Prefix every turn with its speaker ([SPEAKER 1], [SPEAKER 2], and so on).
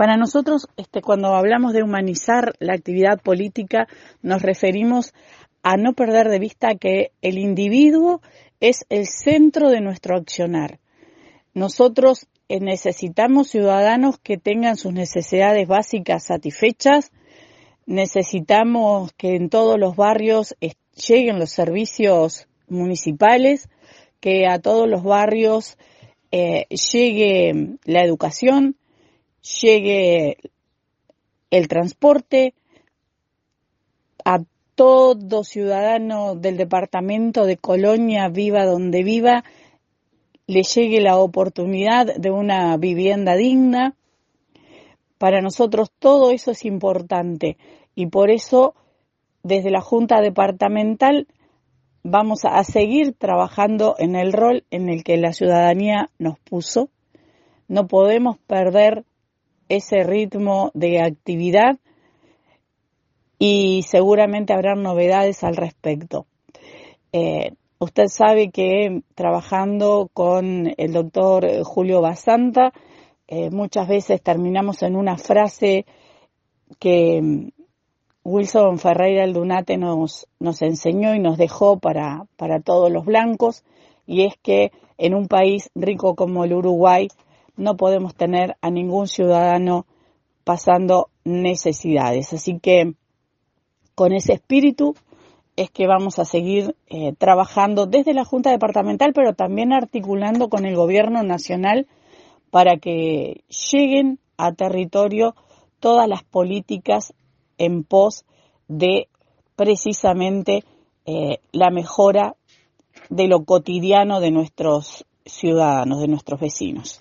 [SPEAKER 1] Para nosotros, este, cuando hablamos de humanizar la actividad política, nos referimos a no perder de vista que el individuo es el centro de nuestro accionar. Nosotros eh, necesitamos ciudadanos que tengan sus necesidades básicas satisfechas, necesitamos que en todos los barrios lleguen los servicios municipales, que a todos los barrios eh, llegue la educación, llegue el transporte, a todo ciudadano del departamento de Colonia, viva donde viva, le llegue la oportunidad de una vivienda digna. Para nosotros todo eso es importante y por eso desde la Junta Departamental vamos a seguir trabajando en el rol en el que la ciudadanía nos puso. No podemos perder ese ritmo de actividad y seguramente habrá novedades al respecto. Eh, usted sabe que trabajando con el doctor Julio Basanta, eh, muchas veces terminamos en una frase que Wilson Ferreira el Dunate nos, nos enseñó y nos dejó para, para todos los blancos, y es que en un país rico como el Uruguay no podemos tener a ningún ciudadano pasando necesidades. Así que con ese espíritu es que vamos a seguir eh, trabajando desde la Junta Departamental, pero también articulando con el Gobierno Nacional para que lleguen a territorio todas las políticas en pos de precisamente eh, la mejora de lo cotidiano de nuestros ciudadanos, de nuestros vecinos.